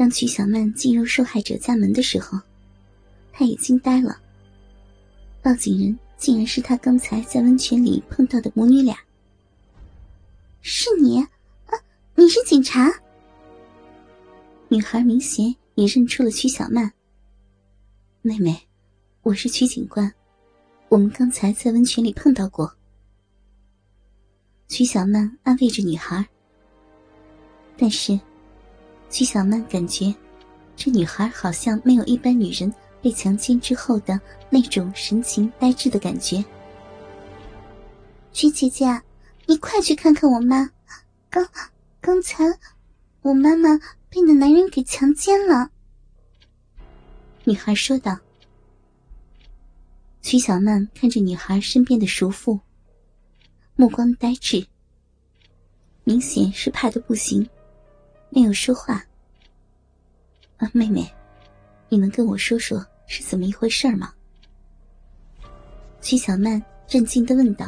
当曲小曼进入受害者家门的时候，他也惊呆了。报警人竟然是他刚才在温泉里碰到的母女俩。是你啊？你是警察？女孩明显也认出了曲小曼。妹妹，我是曲警官，我们刚才在温泉里碰到过。曲小曼安慰着女孩，但是。曲小曼感觉，这女孩好像没有一般女人被强奸之后的那种神情呆滞的感觉。曲姐姐，你快去看看我妈，刚刚才我妈妈被那男人给强奸了。女孩说道。曲小曼看着女孩身边的熟妇，目光呆滞，明显是怕的不行。没有说话。啊，妹妹，你能跟我说说是怎么一回事吗？曲小曼震惊的问道。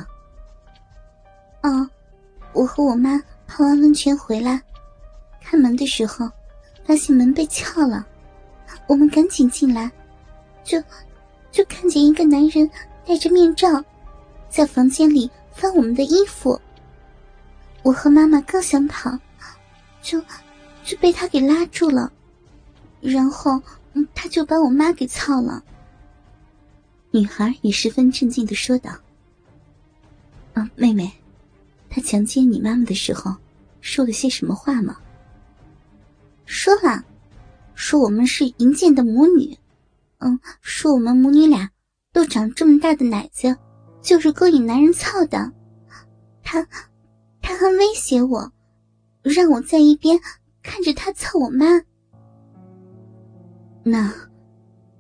哦，我和我妈泡完温泉回来，开门的时候，发现门被撬了，我们赶紧进来，就就看见一个男人戴着面罩，在房间里翻我们的衣服。我和妈妈刚想跑，就。就被他给拉住了，然后他就把我妈给操了。女孩也十分镇静的说道：“啊，妹妹，他强奸你妈妈的时候，说了些什么话吗？”说了，说我们是淫贱的母女，嗯，说我们母女俩都长这么大的奶子，就是勾引男人操的。他，他还威胁我，让我在一边。看着他操我妈，那，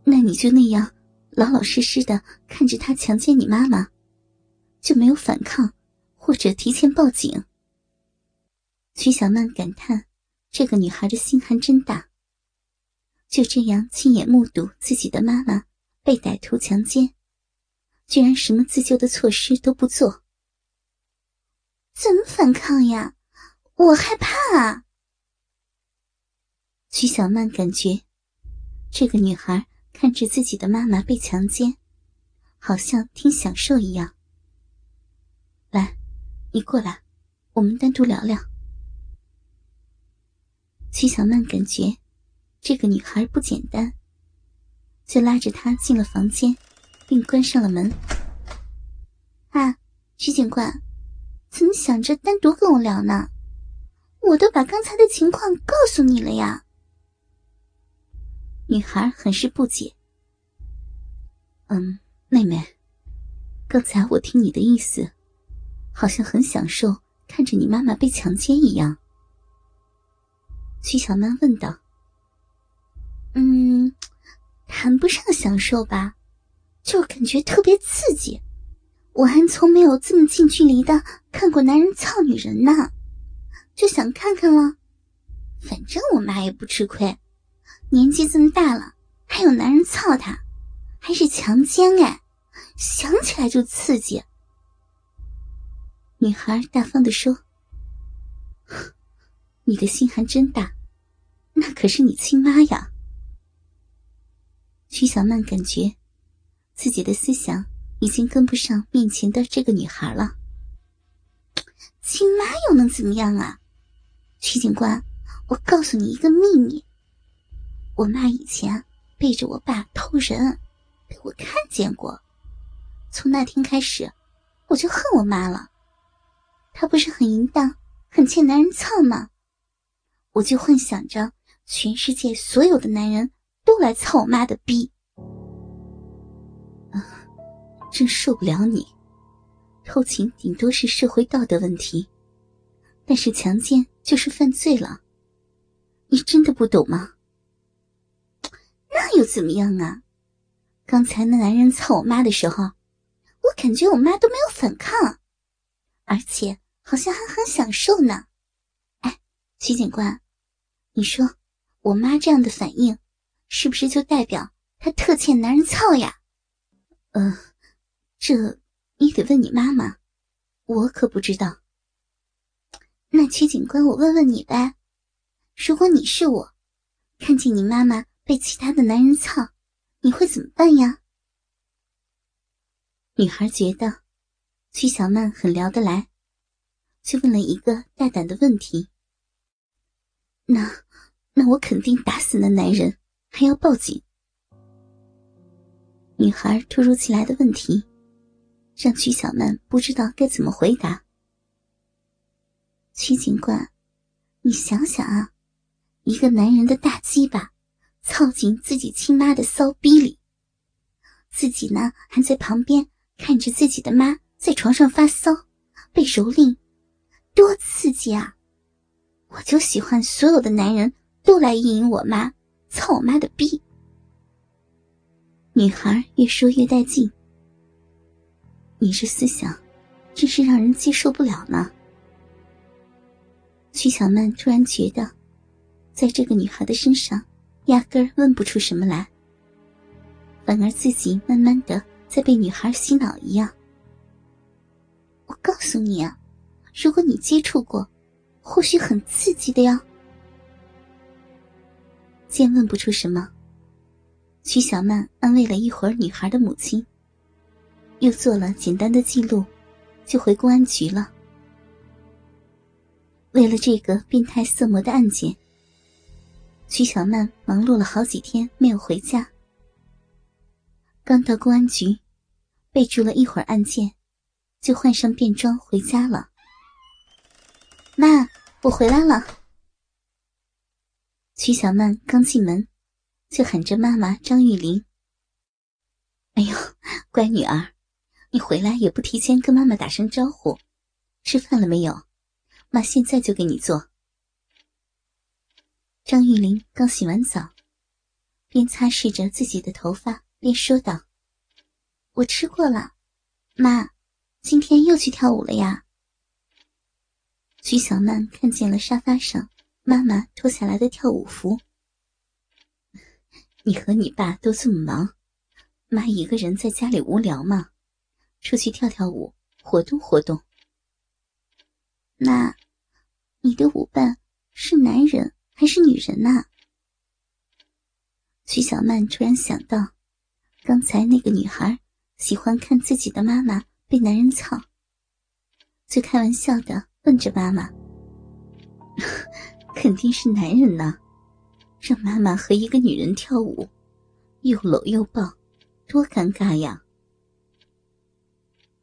那你就那样老老实实的看着他强奸你妈妈，就没有反抗或者提前报警？曲小曼感叹：“这个女孩的心还真大，就这样亲眼目睹自己的妈妈被歹徒强奸，居然什么自救的措施都不做。怎么反抗呀？我害怕啊！”徐小曼感觉，这个女孩看着自己的妈妈被强奸，好像挺享受一样。来，你过来，我们单独聊聊。曲小曼感觉，这个女孩不简单，就拉着她进了房间，并关上了门。啊，徐警官，怎么想着单独跟我聊呢？我都把刚才的情况告诉你了呀。女孩很是不解。嗯，妹妹，刚才我听你的意思，好像很享受看着你妈妈被强奸一样。曲小曼问道。嗯，谈不上享受吧，就感觉特别刺激。我还从没有这么近距离的看过男人操女人呢，就想看看了。反正我妈也不吃亏。年纪这么大了，还有男人操她，还是强奸哎！想起来就刺激。女孩大方的说：“ 你的心还真大，那可是你亲妈呀。”曲小曼感觉自己的思想已经跟不上面前的这个女孩了。亲妈又能怎么样啊？曲警官，我告诉你一个秘密。我妈以前背着我爸偷人，被我看见过。从那天开始，我就恨我妈了。她不是很淫荡、很欠男人操吗？我就幻想着全世界所有的男人都来操我妈的逼。啊，真受不了你！偷情顶多是社会道德问题，但是强奸就是犯罪了。你真的不懂吗？又怎么样啊？刚才那男人操我妈的时候，我感觉我妈都没有反抗，而且好像还很享受呢。哎，徐警官，你说我妈这样的反应，是不是就代表她特欠男人操呀？嗯，这你得问你妈妈，我可不知道。那曲警官，我问问你呗，如果你是我。看见你妈妈被其他的男人操，你会怎么办呀？女孩觉得曲小曼很聊得来，却问了一个大胆的问题：“那，那我肯定打死那男人，还要报警。”女孩突如其来的问题，让曲小曼不知道该怎么回答。曲警官，你想想啊。一个男人的大鸡巴，操进自己亲妈的骚逼里，自己呢还在旁边看着自己的妈在床上发骚，被蹂躏，多刺激啊！我就喜欢所有的男人都来意淫我妈，操我妈的逼。女孩越说越带劲，你这思想真是让人接受不了呢。曲小曼突然觉得。在这个女孩的身上，压根儿问不出什么来，反而自己慢慢的在被女孩洗脑一样。我告诉你啊，如果你接触过，或许很刺激的呀。见问不出什么，曲小曼安慰了一会儿女孩的母亲，又做了简单的记录，就回公安局了。为了这个变态色魔的案件。曲小曼忙碌了好几天，没有回家。刚到公安局，备注了一会儿案件，就换上便装回家了。妈，我回来了。曲小曼刚进门，就喊着妈妈张玉玲：“哎呦，乖女儿，你回来也不提前跟妈妈打声招呼，吃饭了没有？妈现在就给你做。”张玉玲刚洗完澡，边擦拭着自己的头发，边说道：“我吃过了，妈，今天又去跳舞了呀。”徐小曼看见了沙发上妈妈脱下来的跳舞服。你和你爸都这么忙，妈一个人在家里无聊吗？出去跳跳舞，活动活动。那，你的舞伴是男人？还是女人呐？徐小曼突然想到，刚才那个女孩喜欢看自己的妈妈被男人操，就开玩笑的问着妈妈：“ 肯定是男人呐，让妈妈和一个女人跳舞，又搂又抱，多尴尬呀！”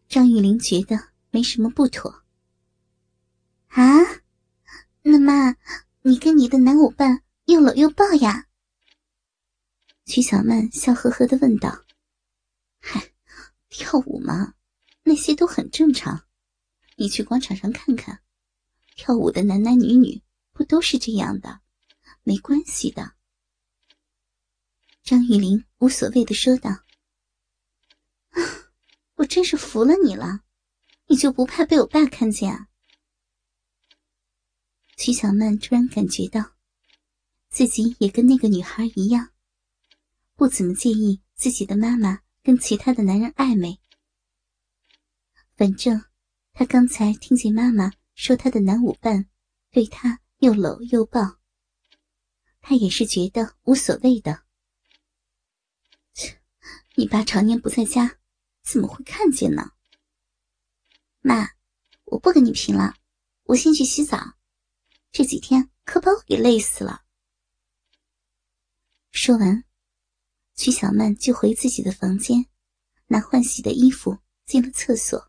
张玉玲觉得没什么不妥。啊，那妈。你跟你的男舞伴又搂又抱呀？曲小曼笑呵呵的问道：“嗨，跳舞嘛，那些都很正常。你去广场上看看，跳舞的男男女女不都是这样的？没关系的。”张玉玲无所谓的说道：“啊我真是服了你了，你就不怕被我爸看见啊？”徐小曼突然感觉到，自己也跟那个女孩一样，不怎么介意自己的妈妈跟其他的男人暧昧。反正她刚才听见妈妈说她的男舞伴对她又搂又抱，她也是觉得无所谓的。切，你爸常年不在家，怎么会看见呢？妈，我不跟你贫了，我先去洗澡。这几天可把我给累死了。说完，曲小曼就回自己的房间，拿换洗的衣服进了厕所。